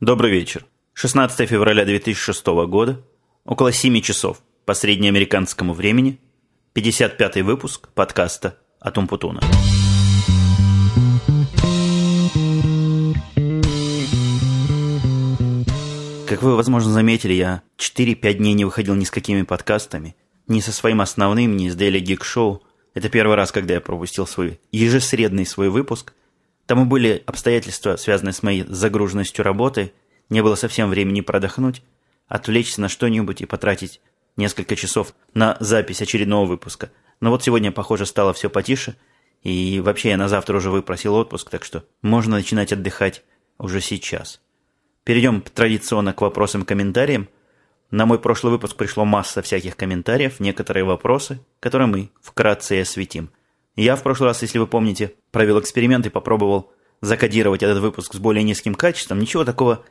Добрый вечер. 16 февраля 2006 года, около 7 часов по среднеамериканскому времени, 55 выпуск подкаста «Атум Путуна». Как вы, возможно, заметили, я 4-5 дней не выходил ни с какими подкастами, ни со своим основным, ни с Daily Geek Show. Это первый раз, когда я пропустил свой ежесредный свой выпуск – Тому были обстоятельства, связанные с моей загруженностью работы, не было совсем времени продохнуть, отвлечься на что-нибудь и потратить несколько часов на запись очередного выпуска. Но вот сегодня, похоже, стало все потише, и вообще я на завтра уже выпросил отпуск, так что можно начинать отдыхать уже сейчас. Перейдем традиционно к вопросам и комментариям. На мой прошлый выпуск пришло масса всяких комментариев, некоторые вопросы, которые мы вкратце и осветим. Я в прошлый раз, если вы помните, провел эксперимент и попробовал закодировать этот выпуск с более низким качеством. Ничего такого,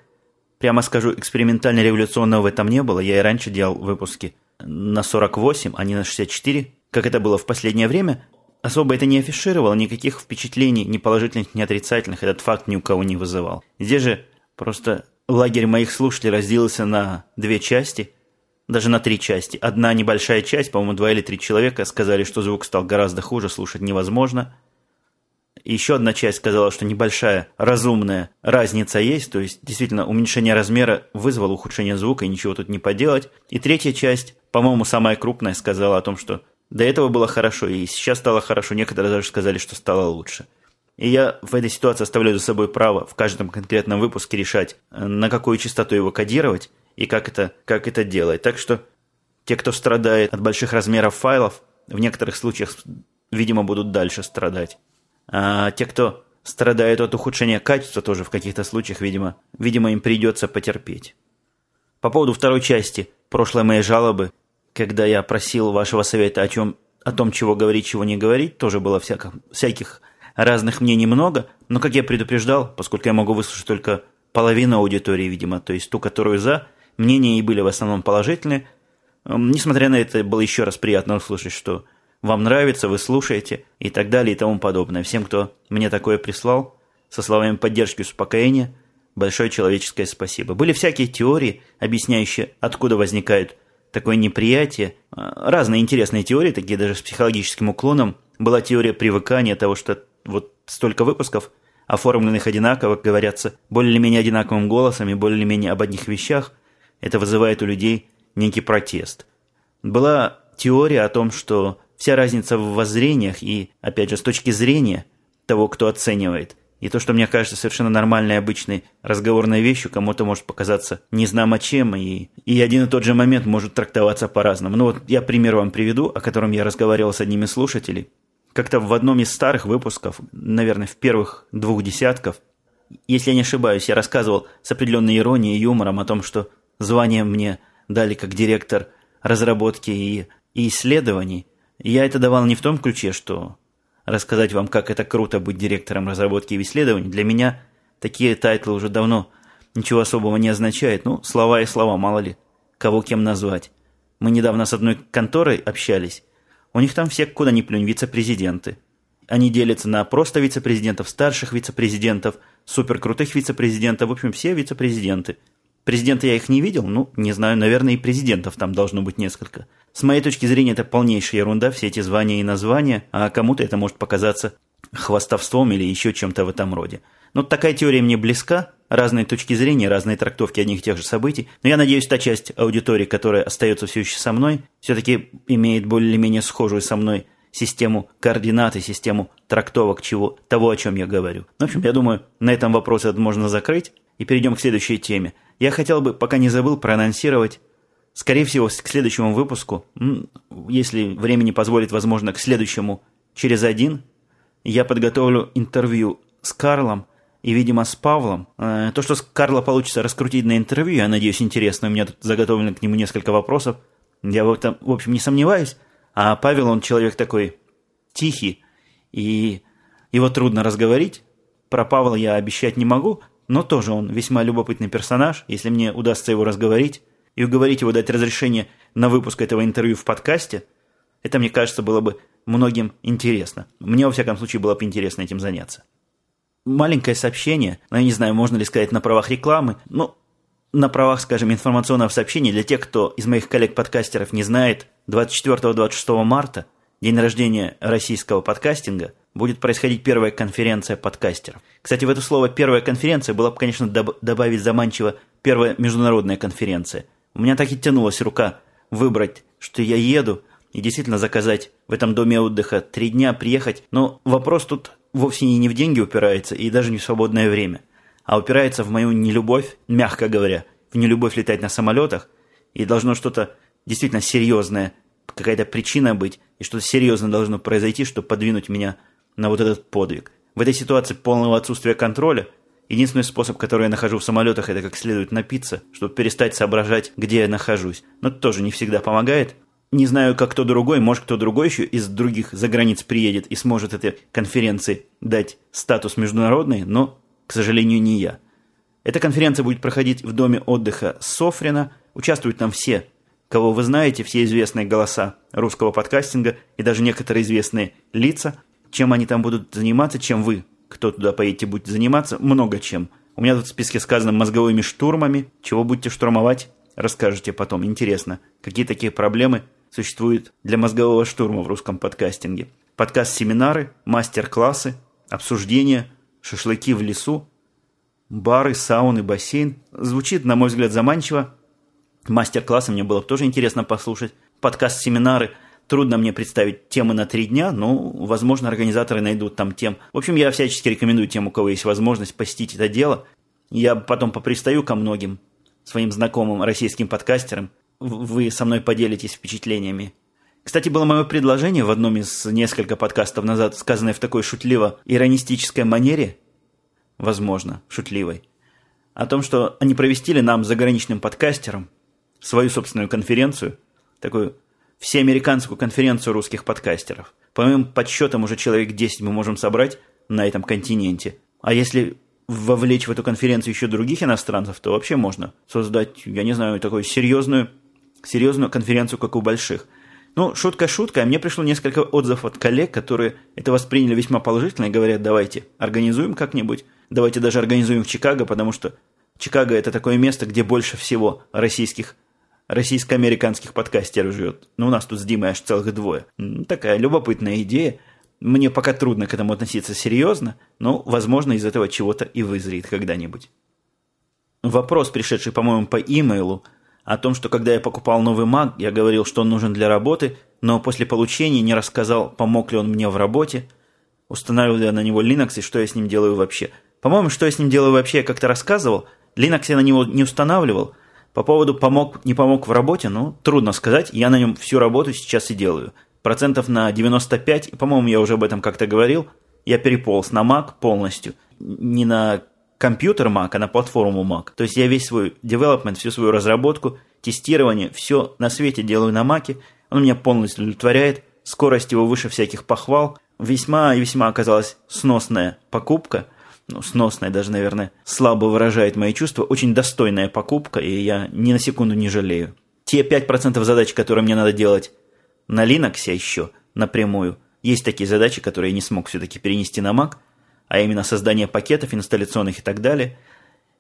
прямо скажу, экспериментально-революционного в этом не было. Я и раньше делал выпуски на 48, а не на 64, как это было в последнее время. Особо это не афишировало, никаких впечатлений, ни положительных, ни отрицательных, этот факт ни у кого не вызывал. Здесь же просто лагерь моих слушателей разделился на две части – даже на три части. Одна небольшая часть, по-моему, два или три человека сказали, что звук стал гораздо хуже, слушать невозможно. Еще одна часть сказала, что небольшая разумная разница есть, то есть действительно уменьшение размера вызвало ухудшение звука и ничего тут не поделать. И третья часть, по-моему, самая крупная, сказала о том, что до этого было хорошо и сейчас стало хорошо, некоторые даже сказали, что стало лучше. И я в этой ситуации оставляю за собой право в каждом конкретном выпуске решать, на какую частоту его кодировать, и как это, как это делать. Так что те, кто страдает от больших размеров файлов, в некоторых случаях, видимо, будут дальше страдать. А те, кто страдает от ухудшения качества, тоже в каких-то случаях, видимо, видимо, им придется потерпеть. По поводу второй части прошлой моей жалобы, когда я просил вашего совета о чем о том, чего говорить, чего не говорить, тоже было всяких, всяких разных мнений много, но, как я предупреждал, поскольку я могу выслушать только половину аудитории, видимо, то есть ту, которую за, Мнения и были в основном положительные. Несмотря на это, было еще раз приятно услышать, что вам нравится, вы слушаете и так далее и тому подобное. Всем, кто мне такое прислал, со словами поддержки и успокоения, большое человеческое спасибо. Были всякие теории, объясняющие, откуда возникает такое неприятие. А, разные интересные теории, такие даже с психологическим уклоном. Была теория привыкания того, что вот столько выпусков, оформленных одинаково, говорятся более-менее одинаковым голосом и более-менее об одних вещах – это вызывает у людей некий протест. Была теория о том, что вся разница в воззрениях и, опять же, с точки зрения того, кто оценивает, и то, что мне кажется совершенно нормальной, обычной разговорной вещью, кому-то может показаться незнамо чем, и, и один и тот же момент может трактоваться по-разному. Ну вот я пример вам приведу, о котором я разговаривал с одним из слушателей. Как-то в одном из старых выпусков, наверное, в первых двух десятков, если я не ошибаюсь, я рассказывал с определенной иронией и юмором о том, что Звание мне дали как директор разработки и, и исследований. я это давал не в том ключе, что рассказать вам, как это круто быть директором разработки и исследований. Для меня такие тайтлы уже давно ничего особого не означают. Ну, слова и слова, мало ли, кого кем назвать. Мы недавно с одной конторой общались. У них там все, куда ни плюнь, вице-президенты. Они делятся на просто вице-президентов, старших вице-президентов, суперкрутых вице-президентов, в общем, все вице-президенты – Президента я их не видел, ну, не знаю, наверное, и президентов там должно быть несколько. С моей точки зрения, это полнейшая ерунда, все эти звания и названия, а кому-то это может показаться хвастовством или еще чем-то в этом роде. Но ну, такая теория мне близка, разные точки зрения, разные трактовки одних и тех же событий. Но я надеюсь, та часть аудитории, которая остается все еще со мной, все-таки имеет более-менее схожую со мной систему координат и систему трактовок чего, того, о чем я говорю. В общем, я думаю, на этом вопрос можно закрыть и перейдем к следующей теме – я хотел бы, пока не забыл, проанонсировать, скорее всего, к следующему выпуску, если времени позволит, возможно, к следующему через один, я подготовлю интервью с Карлом и, видимо, с Павлом. Э, то, что с Карла получится раскрутить на интервью, я надеюсь, интересно. У меня тут заготовлено к нему несколько вопросов. Я в этом, в общем, не сомневаюсь. А Павел, он человек такой тихий, и его трудно разговорить. Про Павла я обещать не могу – но тоже он весьма любопытный персонаж, если мне удастся его разговорить и уговорить его дать разрешение на выпуск этого интервью в подкасте, это, мне кажется, было бы многим интересно. Мне, во всяком случае, было бы интересно этим заняться. маленькое сообщение, ну, я не знаю, можно ли сказать на правах рекламы, но на правах, скажем, информационного сообщения для тех, кто из моих коллег-подкастеров не знает, 24-26 марта, день рождения российского подкастинга, будет происходить первая конференция подкастеров. Кстати, в это слово «первая конференция» было бы, конечно, доб- добавить заманчиво «первая международная конференция». У меня так и тянулась рука выбрать, что я еду, и действительно заказать в этом доме отдыха три дня, приехать. Но вопрос тут вовсе не в деньги упирается, и даже не в свободное время, а упирается в мою нелюбовь, мягко говоря, в нелюбовь летать на самолетах, и должно что-то действительно серьезное, какая-то причина быть, и что-то серьезное должно произойти, чтобы подвинуть меня на вот этот подвиг. В этой ситуации полного отсутствия контроля единственный способ, который я нахожу в самолетах, это как следует напиться, чтобы перестать соображать, где я нахожусь. Но это тоже не всегда помогает. Не знаю, как кто другой, может, кто другой еще из других заграниц приедет и сможет этой конференции дать статус международный, но, к сожалению, не я. Эта конференция будет проходить в доме отдыха Софрина. Участвуют там все, кого вы знаете, все известные голоса русского подкастинга и даже некоторые известные лица. Чем они там будут заниматься, чем вы, кто туда поедете, будете заниматься, много чем. У меня тут в списке сказано мозговыми штурмами. Чего будете штурмовать, расскажете потом. Интересно, какие такие проблемы существуют для мозгового штурма в русском подкастинге. Подкаст-семинары, мастер-классы, обсуждения, шашлыки в лесу, бары, сауны, бассейн. Звучит, на мой взгляд, заманчиво. Мастер-классы мне было тоже интересно послушать. Подкаст-семинары. Трудно мне представить темы на три дня, но, возможно, организаторы найдут там тем. В общем, я всячески рекомендую тем, у кого есть возможность посетить это дело. Я потом попристаю ко многим своим знакомым российским подкастерам. Вы со мной поделитесь впечатлениями. Кстати, было мое предложение в одном из несколько подкастов назад, сказанное в такой шутливо-иронистической манере, возможно, шутливой, о том, что они провести нам, заграничным подкастерам, свою собственную конференцию, такую всеамериканскую конференцию русских подкастеров. По моим подсчетам, уже человек 10 мы можем собрать на этом континенте. А если вовлечь в эту конференцию еще других иностранцев, то вообще можно создать, я не знаю, такую серьезную, серьезную конференцию, как у больших. Ну, шутка шутка, а мне пришло несколько отзывов от коллег, которые это восприняли весьма положительно и говорят, давайте организуем как-нибудь, давайте даже организуем в Чикаго, потому что Чикаго это такое место, где больше всего российских российско-американских подкастеров живет. Ну, у нас тут с Димой аж целых двое. Такая любопытная идея. Мне пока трудно к этому относиться серьезно, но, возможно, из этого чего-то и вызреет когда-нибудь. Вопрос, пришедший, по-моему, по имейлу, о том, что когда я покупал новый Mac, я говорил, что он нужен для работы, но после получения не рассказал, помог ли он мне в работе, устанавливал ли я на него Linux и что я с ним делаю вообще. По-моему, что я с ним делаю вообще, я как-то рассказывал. Linux я на него не устанавливал – по поводу помог, не помог в работе, ну, трудно сказать. Я на нем всю работу сейчас и делаю. Процентов на 95, и, по-моему, я уже об этом как-то говорил, я переполз на Mac полностью. Не на компьютер Mac, а на платформу Mac. То есть я весь свой development, всю свою разработку, тестирование, все на свете делаю на Mac. Он меня полностью удовлетворяет. Скорость его выше всяких похвал. Весьма и весьма оказалась сносная покупка – ну, сносная даже, наверное, слабо выражает мои чувства, очень достойная покупка, и я ни на секунду не жалею. Те 5% задач, которые мне надо делать на Linux еще напрямую, есть такие задачи, которые я не смог все-таки перенести на Mac, а именно создание пакетов инсталляционных и так далее.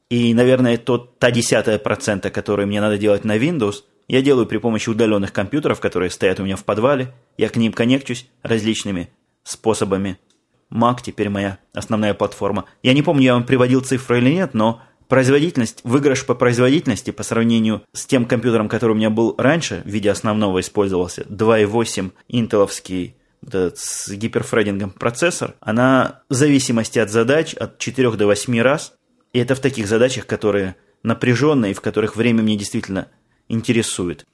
И, наверное, тот, та десятая процента, которую мне надо делать на Windows, я делаю при помощи удаленных компьютеров, которые стоят у меня в подвале. Я к ним коннекчусь различными способами Mac теперь моя основная платформа. Я не помню, я вам приводил цифры или нет, но производительность, выигрыш по производительности по сравнению с тем компьютером, который у меня был раньше, в виде основного использовался, 2.8 интеловский вот этот с гиперфредингом процессор, она в зависимости от задач от 4 до 8 раз. И это в таких задачах, которые напряженные в которых время мне действительно интересует.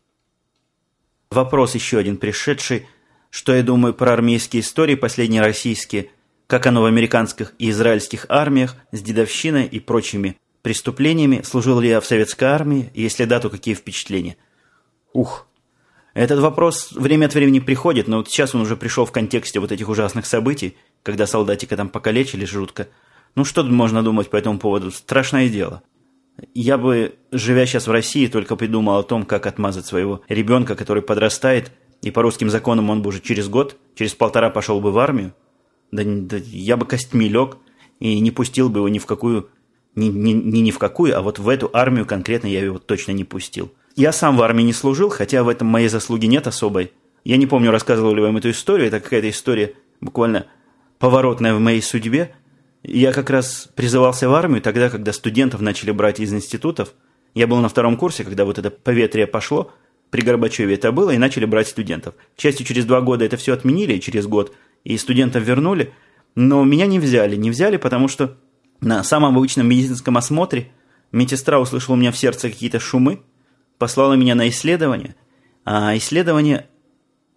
Вопрос еще один пришедший. Что я думаю про армейские истории, последние российские – как оно в американских и израильских армиях с дедовщиной и прочими преступлениями, служил ли я в советской армии, и если да, то какие впечатления. Ух, этот вопрос время от времени приходит, но вот сейчас он уже пришел в контексте вот этих ужасных событий, когда солдатика там покалечили жутко. Ну что тут можно думать по этому поводу? Страшное дело. Я бы, живя сейчас в России, только придумал о том, как отмазать своего ребенка, который подрастает, и по русским законам он бы уже через год, через полтора пошел бы в армию, да, да я бы костьми лег и не пустил бы его ни в какую, ни, ни, ни, ни в какую, а вот в эту армию конкретно я его точно не пустил. Я сам в армии не служил, хотя в этом моей заслуги нет особой. Я не помню, рассказывал ли вам эту историю, это какая-то история буквально поворотная в моей судьбе. Я как раз призывался в армию тогда, когда студентов начали брать из институтов. Я был на втором курсе, когда вот это поветрие пошло, при Горбачеве это было, и начали брать студентов. К счастью, через два года это все отменили, через год, и студентов вернули. Но меня не взяли. Не взяли, потому что на самом обычном медицинском осмотре медсестра услышала у меня в сердце какие-то шумы, послала меня на исследование, а исследование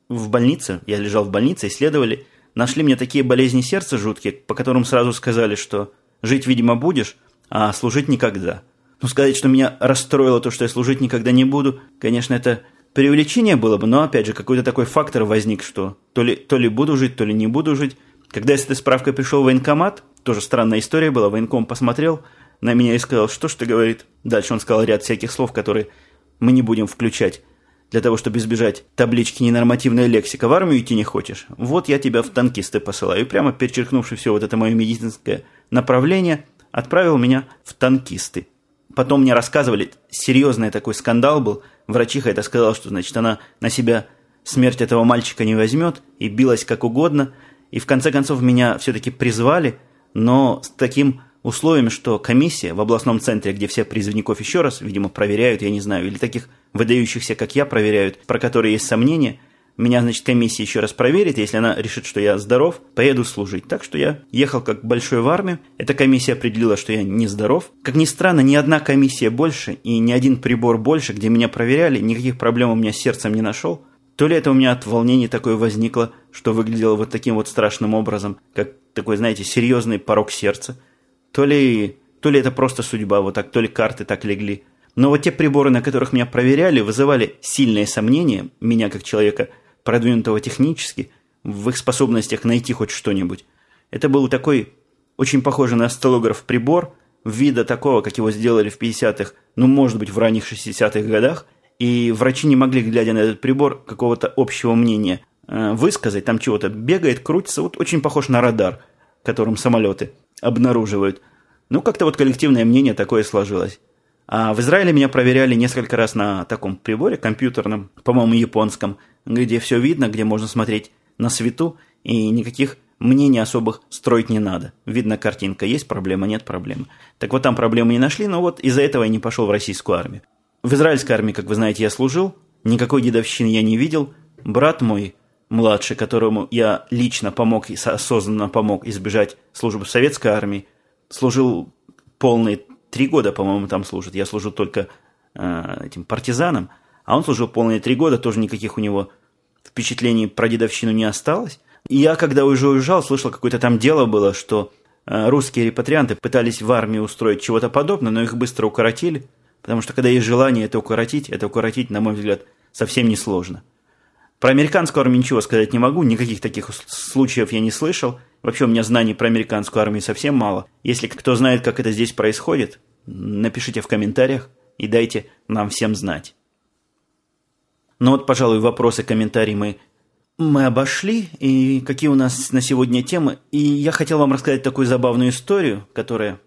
в больнице, я лежал в больнице, исследовали, нашли мне такие болезни сердца жуткие, по которым сразу сказали, что жить, видимо, будешь, а служить никогда. Ну, сказать, что меня расстроило то, что я служить никогда не буду, конечно, это преувеличение было бы, но, опять же, какой-то такой фактор возник, что то ли, то ли буду жить, то ли не буду жить. Когда я с этой справкой пришел в военкомат, тоже странная история была, военком посмотрел на меня и сказал, что ж ты, говорит. Дальше он сказал ряд всяких слов, которые мы не будем включать для того, чтобы избежать таблички ненормативная лексика. В армию идти не хочешь? Вот я тебя в танкисты посылаю. И прямо перечеркнувши все вот это мое медицинское направление, отправил меня в танкисты. Потом мне рассказывали, серьезный такой скандал был. Врачиха это сказала, что, значит, она на себя смерть этого мальчика не возьмет и билась как угодно. И в конце концов меня все-таки призвали, но с таким условием, что комиссия в областном центре, где все призывников еще раз, видимо, проверяют, я не знаю, или таких выдающихся, как я, проверяют, про которые есть сомнения, меня, значит, комиссия еще раз проверит, если она решит, что я здоров, поеду служить. Так что я ехал как большой в армию. Эта комиссия определила, что я не здоров. Как ни странно, ни одна комиссия больше и ни один прибор больше, где меня проверяли, никаких проблем у меня с сердцем не нашел. То ли это у меня от волнения такое возникло, что выглядело вот таким вот страшным образом, как такой, знаете, серьезный порог сердца. То ли, то ли это просто судьба, вот так, то ли карты так легли. Но вот те приборы, на которых меня проверяли, вызывали сильное сомнение, меня как человека, продвинутого технически, в их способностях найти хоть что-нибудь. Это был такой очень похожий на столограф прибор, вида такого, как его сделали в 50-х, ну, может быть, в ранних 60-х годах, и врачи не могли, глядя на этот прибор, какого-то общего мнения э, высказать, там чего-то бегает, крутится, вот очень похож на радар, которым самолеты обнаруживают. Ну, как-то вот коллективное мнение такое сложилось. А в Израиле меня проверяли несколько раз на таком приборе компьютерном, по-моему, японском, где все видно, где можно смотреть на свету, и никаких мнений особых строить не надо. Видно картинка, есть проблема, нет проблемы. Так вот там проблемы не нашли, но вот из-за этого я не пошел в российскую армию. В израильской армии, как вы знаете, я служил, никакой дедовщины я не видел. Брат мой, младший, которому я лично помог и осознанно помог избежать службы в советской армии, служил полные три года, по-моему, там служит. Я служу только э, этим партизанам, а он служил полные три года, тоже никаких у него впечатлений про дедовщину не осталось. И я, когда уже уезжал, слышал, какое-то там дело было, что э, русские репатрианты пытались в армии устроить чего-то подобное, но их быстро укоротили, потому что когда есть желание это укоротить, это укоротить, на мой взгляд, совсем несложно. Про американскую армию ничего сказать не могу, никаких таких случаев я не слышал. Вообще у меня знаний про американскую армию совсем мало. Если кто знает, как это здесь происходит, напишите в комментариях и дайте нам всем знать. Ну вот, пожалуй, вопросы, комментарии мы, мы обошли. И какие у нас на сегодня темы. И я хотел вам рассказать такую забавную историю, которая...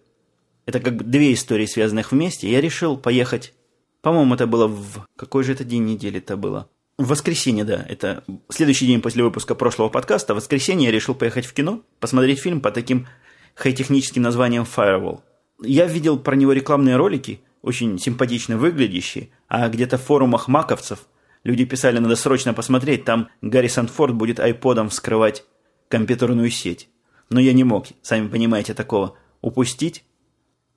Это как бы две истории, связанных вместе. Я решил поехать... По-моему, это было в... Какой же это день недели это было? В воскресенье, да, это следующий день после выпуска прошлого подкаста. В воскресенье я решил поехать в кино, посмотреть фильм по таким хай-техническим названием Firewall. Я видел про него рекламные ролики, очень симпатично выглядящие, а где-то в форумах маковцев люди писали, надо срочно посмотреть, там Гаррисон Форд будет айподом вскрывать компьютерную сеть. Но я не мог, сами понимаете, такого упустить.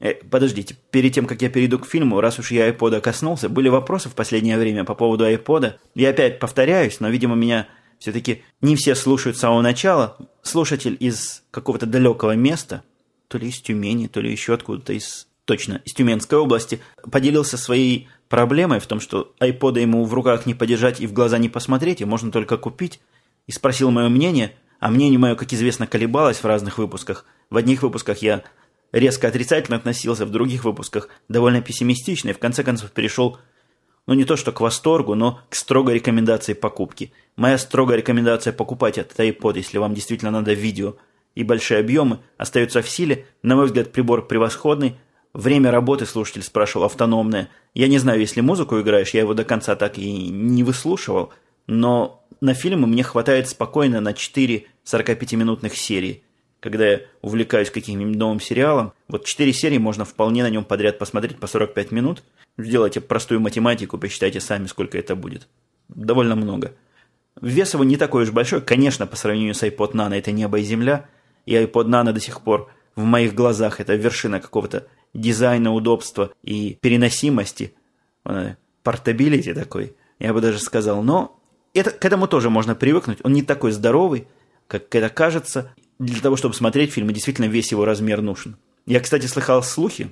Э, подождите, перед тем, как я перейду к фильму, раз уж я iPod коснулся, были вопросы в последнее время по поводу iPod. Я опять повторяюсь, но, видимо, меня все-таки не все слушают с самого начала. Слушатель из какого-то далекого места, то ли из Тюмени, то ли еще откуда-то из точно, из Тюменской области, поделился своей проблемой в том, что iPod ему в руках не подержать и в глаза не посмотреть, и можно только купить, и спросил мое мнение, а мнение мое, как известно, колебалось в разных выпусках. В одних выпусках я резко отрицательно относился в других выпусках, довольно пессимистично, и в конце концов перешел, ну не то что к восторгу, но к строгой рекомендации покупки. Моя строгая рекомендация покупать этот iPod, если вам действительно надо видео и большие объемы остаются в силе. На мой взгляд, прибор превосходный. Время работы, слушатель спрашивал, автономное. Я не знаю, если музыку играешь, я его до конца так и не выслушивал, но на фильмы мне хватает спокойно на 4 45-минутных серии. Когда я увлекаюсь каким-нибудь новым сериалом, вот 4 серии можно вполне на нем подряд посмотреть по 45 минут. Сделайте простую математику, посчитайте сами, сколько это будет. Довольно много. Вес его не такой уж большой. Конечно, по сравнению с iPod Nano это небо и земля. И iPod Nano до сих пор в моих глазах это вершина какого-то дизайна, удобства и переносимости. Портабилити такой, я бы даже сказал. Но это, к этому тоже можно привыкнуть. Он не такой здоровый, как это кажется. Для того, чтобы смотреть фильмы, действительно весь его размер нужен. Я, кстати, слыхал слухи.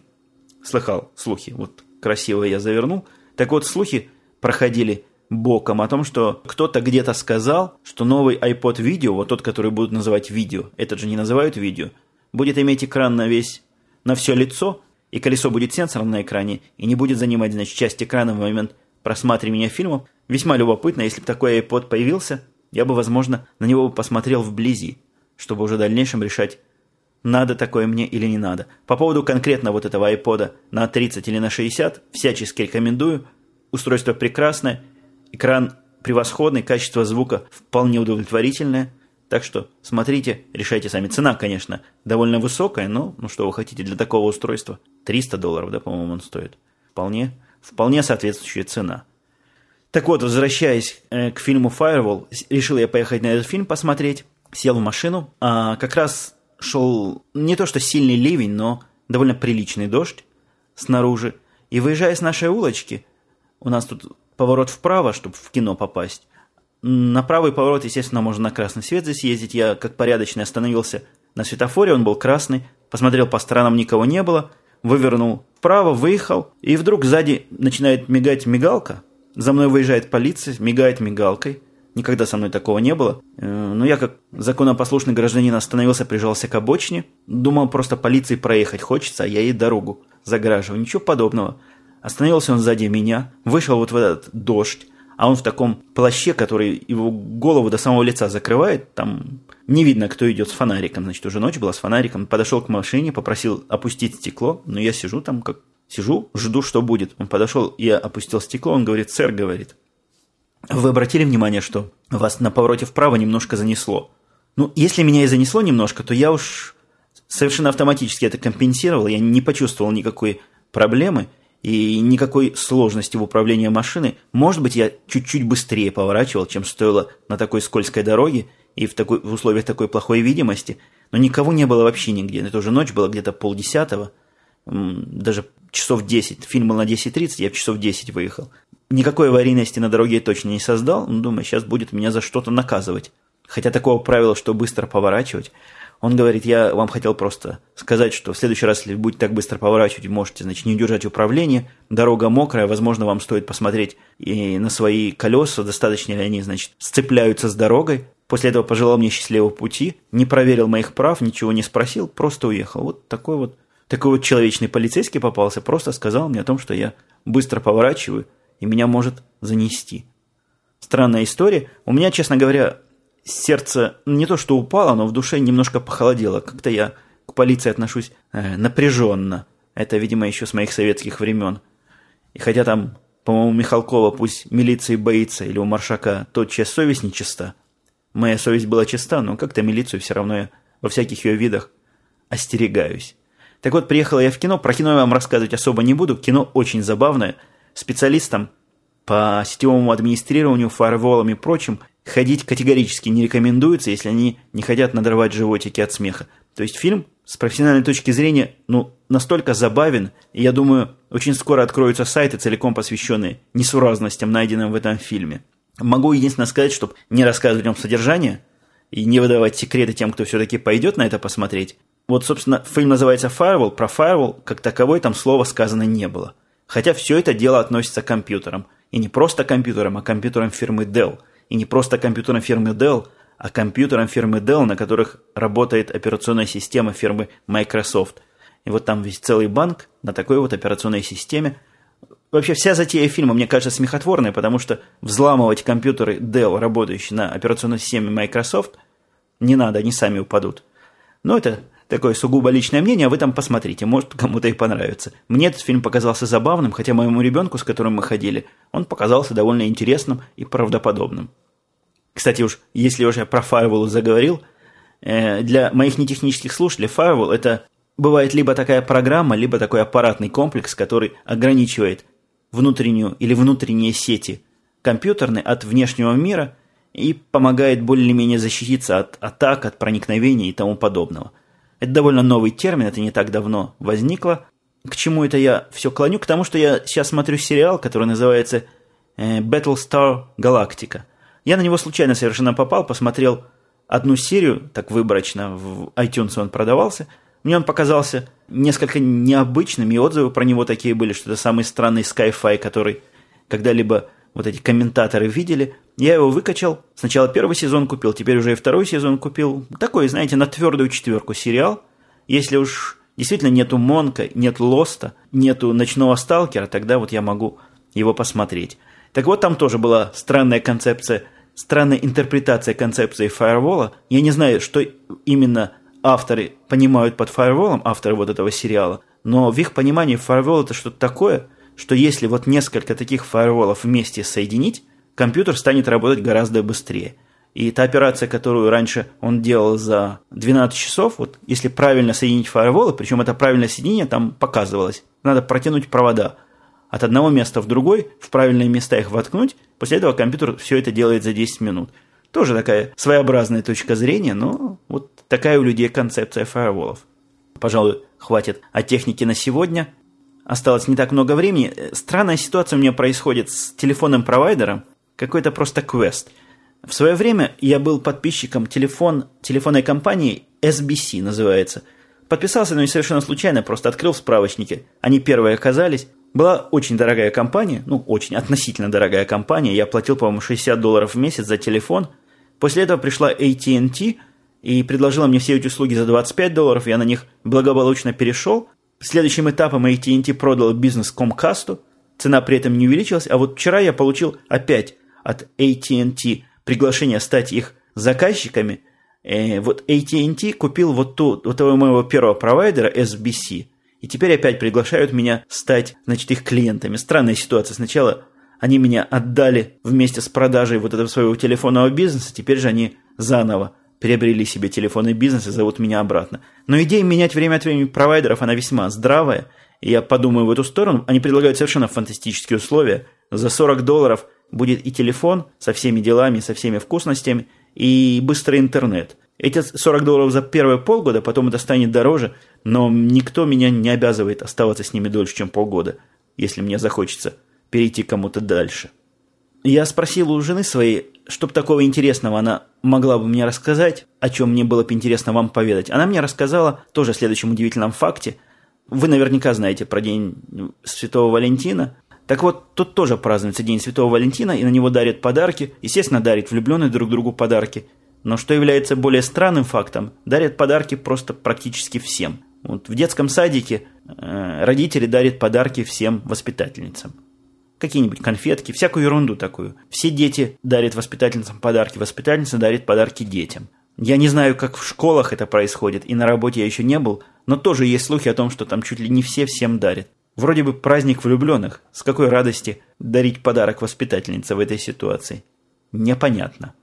Слыхал слухи. Вот красиво я завернул. Так вот, слухи проходили боком о том, что кто-то где-то сказал, что новый iPod видео, вот тот, который будут называть видео, этот же не называют видео, будет иметь экран на весь, на все лицо, и колесо будет сенсором на экране, и не будет занимать, значит, часть экрана в момент просматривания фильмов. Весьма любопытно, если бы такой iPod появился, я бы, возможно, на него посмотрел вблизи, чтобы уже в дальнейшем решать, надо такое мне или не надо. По поводу конкретно вот этого iPod на 30 или на 60, всячески рекомендую. Устройство прекрасное, экран превосходный, качество звука вполне удовлетворительное. Так что смотрите, решайте сами. Цена, конечно, довольно высокая, но ну что вы хотите для такого устройства? 300 долларов, да, по-моему, он стоит. Вполне, вполне соответствующая цена. Так вот, возвращаясь э, к фильму Firewall, решил я поехать на этот фильм посмотреть. Сел в машину, а как раз шел не то что сильный ливень, но довольно приличный дождь снаружи. И выезжая с нашей улочки, у нас тут поворот вправо, чтобы в кино попасть. На правый поворот, естественно, можно на красный свет здесь ездить. Я, как порядочный, остановился на светофоре, он был красный, посмотрел по сторонам, никого не было, вывернул вправо, выехал, и вдруг сзади начинает мигать мигалка, за мной выезжает полиция, мигает мигалкой. Никогда со мной такого не было. Э, но я, как законопослушный гражданин, остановился, прижался к обочине. Думал, просто полиции проехать хочется, а я ей дорогу заграживаю. Ничего подобного. Остановился он сзади меня, вышел вот в этот дождь, а он в таком плаще, который его голову до самого лица закрывает, там не видно, кто идет с фонариком, значит, уже ночь была с фонариком, подошел к машине, попросил опустить стекло, но я сижу там как Сижу, жду, что будет. Он подошел, я опустил стекло, он говорит, сэр, говорит, вы обратили внимание, что вас на повороте вправо немножко занесло? Ну, если меня и занесло немножко, то я уж совершенно автоматически это компенсировал, я не почувствовал никакой проблемы и никакой сложности в управлении машиной. Может быть, я чуть-чуть быстрее поворачивал, чем стоило на такой скользкой дороге и в, такой, в условиях такой плохой видимости, но никого не было вообще нигде. Это уже ночь была где-то полдесятого, даже часов 10. Фильм был на 10.30, я в часов 10 выехал. Никакой аварийности на дороге точно не создал, но думаю, сейчас будет меня за что-то наказывать. Хотя такого правила, что быстро поворачивать. Он говорит, я вам хотел просто сказать, что в следующий раз, если будете так быстро поворачивать, можете, значит, не удержать управление, дорога мокрая, возможно, вам стоит посмотреть и на свои колеса, достаточно ли они, значит, сцепляются с дорогой. После этого пожелал мне счастливого пути, не проверил моих прав, ничего не спросил, просто уехал. Вот такой вот такой вот человечный полицейский попался, просто сказал мне о том, что я быстро поворачиваю, и меня может занести. Странная история. У меня, честно говоря, сердце не то что упало, но в душе немножко похолодело. Как-то я к полиции отношусь э, напряженно. Это, видимо, еще с моих советских времен. И хотя там, по-моему, Михалкова пусть милиции боится, или у Маршака тотчас совесть нечиста. Моя совесть была чиста, но как-то милицию все равно я во всяких ее видах остерегаюсь. Так вот, приехала я в кино, про кино я вам рассказывать особо не буду, кино очень забавное. Специалистам по сетевому администрированию, фаерволам и прочим ходить категорически не рекомендуется, если они не хотят надрывать животики от смеха. То есть фильм с профессиональной точки зрения ну, настолько забавен, и я думаю, очень скоро откроются сайты, целиком посвященные несуразностям, найденным в этом фильме. Могу единственное сказать, чтобы не рассказывать о нем содержание и не выдавать секреты тем, кто все-таки пойдет на это посмотреть. Вот, собственно, фильм называется Firewall. Про Firewall как таковой там слова сказано не было. Хотя все это дело относится к компьютерам. И не просто компьютерам, а компьютерам фирмы Dell. И не просто компьютерам фирмы Dell, а компьютерам фирмы Dell, на которых работает операционная система фирмы Microsoft. И вот там весь целый банк на такой вот операционной системе. Вообще вся затея фильма, мне кажется, смехотворная, потому что взламывать компьютеры Dell, работающие на операционной системе Microsoft, не надо, они сами упадут. Но это такое сугубо личное мнение, а вы там посмотрите, может кому-то и понравится. Мне этот фильм показался забавным, хотя моему ребенку, с которым мы ходили, он показался довольно интересным и правдоподобным. Кстати уж, если уже я про Firewall заговорил, э, для моих нетехнических слушателей Firewall это бывает либо такая программа, либо такой аппаратный комплекс, который ограничивает внутреннюю или внутренние сети компьютерные от внешнего мира и помогает более-менее защититься от атак, от проникновений и тому подобного. Это довольно новый термин, это не так давно возникло. К чему это я все клоню? К тому, что я сейчас смотрю сериал, который называется э, Battlestar Galactica. Я на него случайно совершенно попал, посмотрел одну серию, так выборочно, в iTunes он продавался. Мне он показался несколько необычным, и отзывы про него такие были, что это самый странный Sky-Fi, который когда-либо вот эти комментаторы видели. Я его выкачал. Сначала первый сезон купил, теперь уже и второй сезон купил. Такой, знаете, на твердую четверку сериал. Если уж действительно нету Монка, нет Лоста, нету Ночного Сталкера, тогда вот я могу его посмотреть. Так вот, там тоже была странная концепция, странная интерпретация концепции фаервола. Я не знаю, что именно авторы понимают под фаерволом, авторы вот этого сериала, но в их понимании фаервол это что-то такое – что если вот несколько таких фаерволов вместе соединить, компьютер станет работать гораздо быстрее. И та операция, которую раньше он делал за 12 часов, вот если правильно соединить фаерволы, причем это правильное соединение там показывалось, надо протянуть провода от одного места в другой, в правильные места их воткнуть, после этого компьютер все это делает за 10 минут. Тоже такая своеобразная точка зрения, но вот такая у людей концепция фаерволов. Пожалуй, хватит о технике на сегодня осталось не так много времени. Странная ситуация у меня происходит с телефонным провайдером. Какой-то просто квест. В свое время я был подписчиком телефон, телефонной компании SBC называется. Подписался, но не совершенно случайно, просто открыл в справочнике. Они первые оказались. Была очень дорогая компания, ну, очень относительно дорогая компания. Я платил, по-моему, 60 долларов в месяц за телефон. После этого пришла AT&T и предложила мне все эти услуги за 25 долларов. Я на них благополучно перешел. Следующим этапом AT&T продал бизнес Comcast, цена при этом не увеличилась, а вот вчера я получил опять от AT&T приглашение стать их заказчиками. Э, вот AT&T купил вот, ту, вот того моего первого провайдера SBC, и теперь опять приглашают меня стать, значит, их клиентами. Странная ситуация. Сначала они меня отдали вместе с продажей вот этого своего телефонного бизнеса, теперь же они заново приобрели себе телефонный бизнес и зовут меня обратно. Но идея менять время от времени провайдеров, она весьма здравая. И я подумаю в эту сторону. Они предлагают совершенно фантастические условия. За 40 долларов будет и телефон со всеми делами, со всеми вкусностями, и быстрый интернет. Эти 40 долларов за первые полгода, потом это станет дороже, но никто меня не обязывает оставаться с ними дольше, чем полгода, если мне захочется перейти кому-то дальше. Я спросил у жены своей, чтобы такого интересного она могла бы мне рассказать, о чем мне было бы интересно вам поведать. Она мне рассказала тоже о следующем удивительном факте. Вы наверняка знаете про День Святого Валентина. Так вот, тут тоже празднуется День Святого Валентина, и на него дарят подарки. Естественно, дарят влюбленные друг другу подарки. Но что является более странным фактом, дарят подарки просто практически всем. Вот в детском садике э, родители дарят подарки всем воспитательницам какие-нибудь конфетки, всякую ерунду такую. Все дети дарят воспитательницам подарки, воспитательница дарит подарки детям. Я не знаю, как в школах это происходит, и на работе я еще не был, но тоже есть слухи о том, что там чуть ли не все всем дарят. Вроде бы праздник влюбленных. С какой радости дарить подарок воспитательнице в этой ситуации? Непонятно.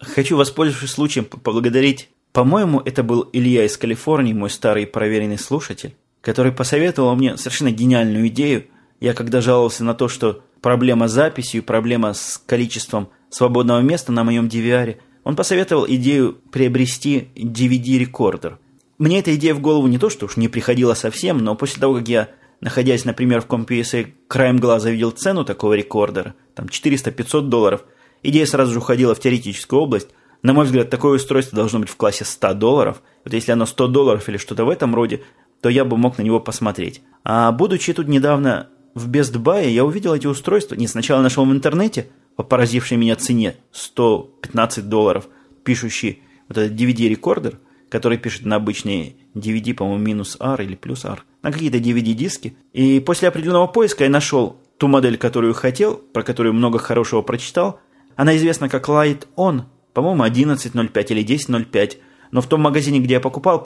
Хочу, воспользовавшись случаем, поблагодарить, по-моему, это был Илья из Калифорнии, мой старый проверенный слушатель, который посоветовал мне совершенно гениальную идею – я когда жаловался на то, что проблема с записью, проблема с количеством свободного места на моем DVR, он посоветовал идею приобрести DVD-рекордер. Мне эта идея в голову не то, что уж не приходила совсем, но после того, как я, находясь, например, в CompUSA, краем глаза видел цену такого рекордера, там 400-500 долларов, идея сразу же уходила в теоретическую область. На мой взгляд, такое устройство должно быть в классе 100 долларов. Вот если оно 100 долларов или что-то в этом роде, то я бы мог на него посмотреть. А будучи тут недавно в Buy я увидел эти устройства. Не сначала нашел в интернете по поразившей меня цене 115 долларов, пишущий вот этот DVD-рекордер, который пишет на обычные DVD, по-моему, минус R или плюс R, на какие-то DVD-диски. И после определенного поиска я нашел ту модель, которую хотел, про которую много хорошего прочитал. Она известна как Light On, по-моему, 11.05 или 10.05. Но в том магазине, где я покупал,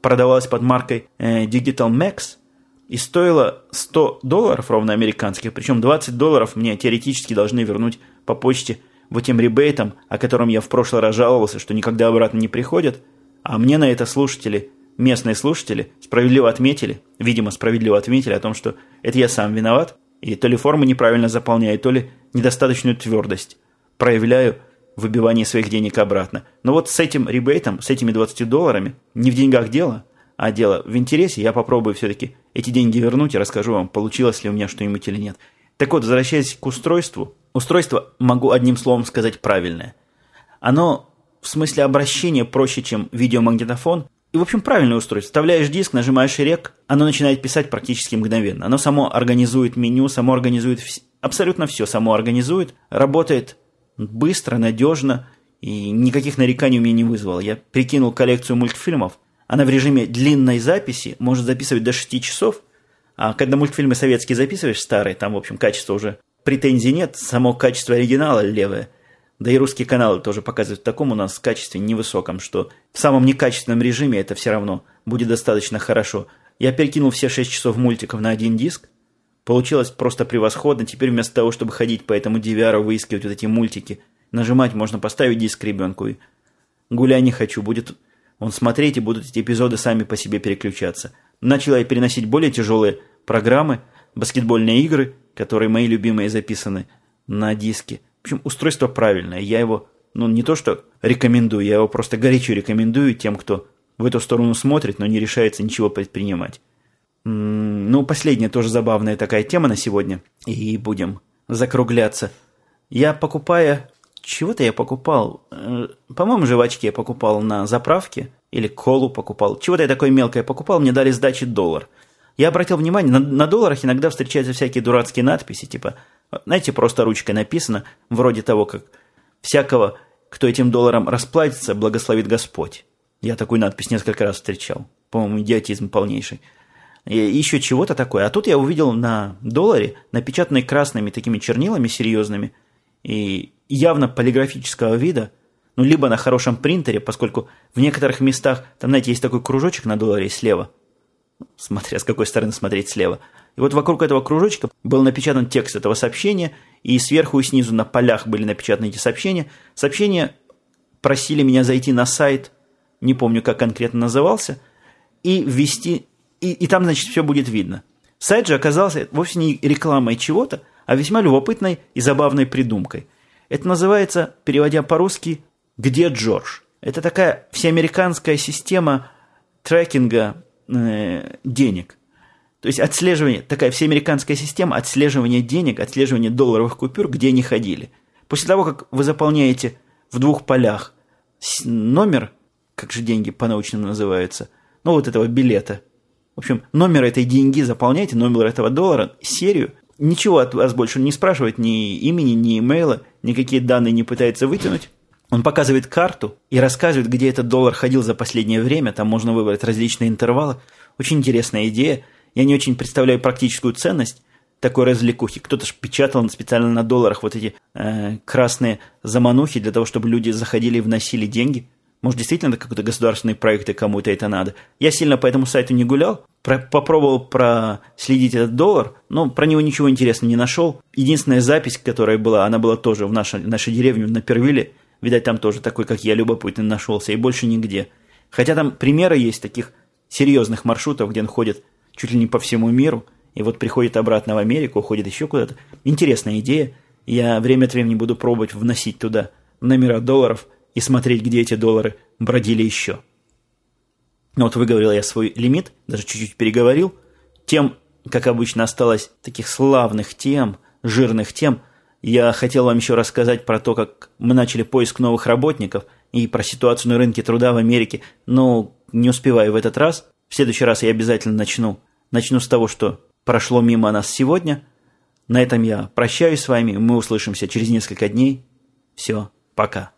продавалась под маркой э, Digital Max и стоила 100 долларов ровно американских, причем 20 долларов мне теоретически должны вернуть по почте вот тем ребейтом, о котором я в прошлый раз жаловался, что никогда обратно не приходят, а мне на это слушатели, местные слушатели, справедливо отметили, видимо, справедливо отметили о том, что это я сам виноват, и то ли форму неправильно заполняю, то ли недостаточную твердость проявляю в выбивании своих денег обратно. Но вот с этим ребейтом, с этими 20 долларами, не в деньгах дело, а дело в интересе, я попробую все-таки эти деньги вернуть и расскажу вам, получилось ли у меня что-нибудь или нет. Так вот, возвращаясь к устройству, устройство, могу одним словом сказать, правильное. Оно в смысле обращения проще, чем видеомагнитофон, и, в общем, правильное устройство. Вставляешь диск, нажимаешь рек, оно начинает писать практически мгновенно. Оно само организует меню, само организует вс... абсолютно все, само организует. Работает быстро, надежно, и никаких нареканий у меня не вызвало. Я прикинул коллекцию мультфильмов. Она в режиме длинной записи может записывать до 6 часов. А когда мультфильмы советские записываешь, старые, там, в общем, качество уже претензий нет, само качество оригинала левое – да и русские каналы тоже показывают в таком у нас качестве невысоком, что в самом некачественном режиме это все равно будет достаточно хорошо. Я перекинул все 6 часов мультиков на один диск. Получилось просто превосходно. Теперь вместо того, чтобы ходить по этому DVR, выискивать вот эти мультики, нажимать можно поставить диск ребенку и гуляй не хочу. Будет он смотреть и будут эти эпизоды сами по себе переключаться. Начал я переносить более тяжелые программы, баскетбольные игры, которые мои любимые записаны на диске – в общем, устройство правильное. Я его, ну, не то что рекомендую, я его просто горячо рекомендую тем, кто в эту сторону смотрит, но не решается ничего предпринимать. Ну, последняя тоже забавная такая тема на сегодня. И будем закругляться. Я покупая... Чего-то я покупал. Э, по-моему, жвачки я покупал на заправке. Или колу покупал. Чего-то я такое мелкое покупал. Мне дали сдачи доллар. Я обратил внимание, на, на долларах иногда встречаются всякие дурацкие надписи, типа знаете, просто ручкой написано, вроде того, как «Всякого, кто этим долларом расплатится, благословит Господь». Я такую надпись несколько раз встречал. По-моему, идиотизм полнейший. И еще чего-то такое. А тут я увидел на долларе, напечатанный красными такими чернилами серьезными и явно полиграфического вида, ну, либо на хорошем принтере, поскольку в некоторых местах, там, знаете, есть такой кружочек на долларе слева, смотря с какой стороны смотреть слева – и вот вокруг этого кружочка был напечатан текст этого сообщения, и сверху и снизу на полях были напечатаны эти сообщения. Сообщения просили меня зайти на сайт, не помню, как конкретно назывался, и ввести, и, и там, значит, все будет видно. Сайт же оказался вовсе не рекламой чего-то, а весьма любопытной и забавной придумкой. Это называется, переводя по-русски, «Где Джордж?». Это такая всеамериканская система трекинга э, денег. То есть отслеживание, такая всеамериканская система отслеживания денег, отслеживания долларовых купюр, где они ходили. После того, как вы заполняете в двух полях номер, как же деньги по-научному называются, ну вот этого билета. В общем, номер этой деньги заполняете, номер этого доллара, серию. Ничего от вас больше не спрашивает, ни имени, ни имейла, никакие данные не пытается вытянуть. Он показывает карту и рассказывает, где этот доллар ходил за последнее время. Там можно выбрать различные интервалы. Очень интересная идея – я не очень представляю практическую ценность такой развлекухи. Кто-то ж печатал специально на долларах вот эти э, красные заманухи для того, чтобы люди заходили и вносили деньги. Может, действительно это какой-то государственный проект, и кому-то это надо. Я сильно по этому сайту не гулял, про попробовал проследить этот доллар, но про него ничего интересного не нашел. Единственная запись, которая была, она была тоже в нашей, нашей деревне, на Первиле. Видать, там тоже такой, как я, любопытный нашелся, и больше нигде. Хотя там примеры есть таких серьезных маршрутов, где он ходит чуть ли не по всему миру, и вот приходит обратно в Америку, уходит еще куда-то. Интересная идея. Я время от времени буду пробовать вносить туда номера долларов и смотреть, где эти доллары бродили еще. Ну вот выговорил я свой лимит, даже чуть-чуть переговорил. Тем, как обычно, осталось таких славных тем, жирных тем. Я хотел вам еще рассказать про то, как мы начали поиск новых работников и про ситуацию на рынке труда в Америке, но не успеваю в этот раз. В следующий раз я обязательно начну Начну с того, что прошло мимо нас сегодня. На этом я прощаюсь с вами. Мы услышимся через несколько дней. Все, пока.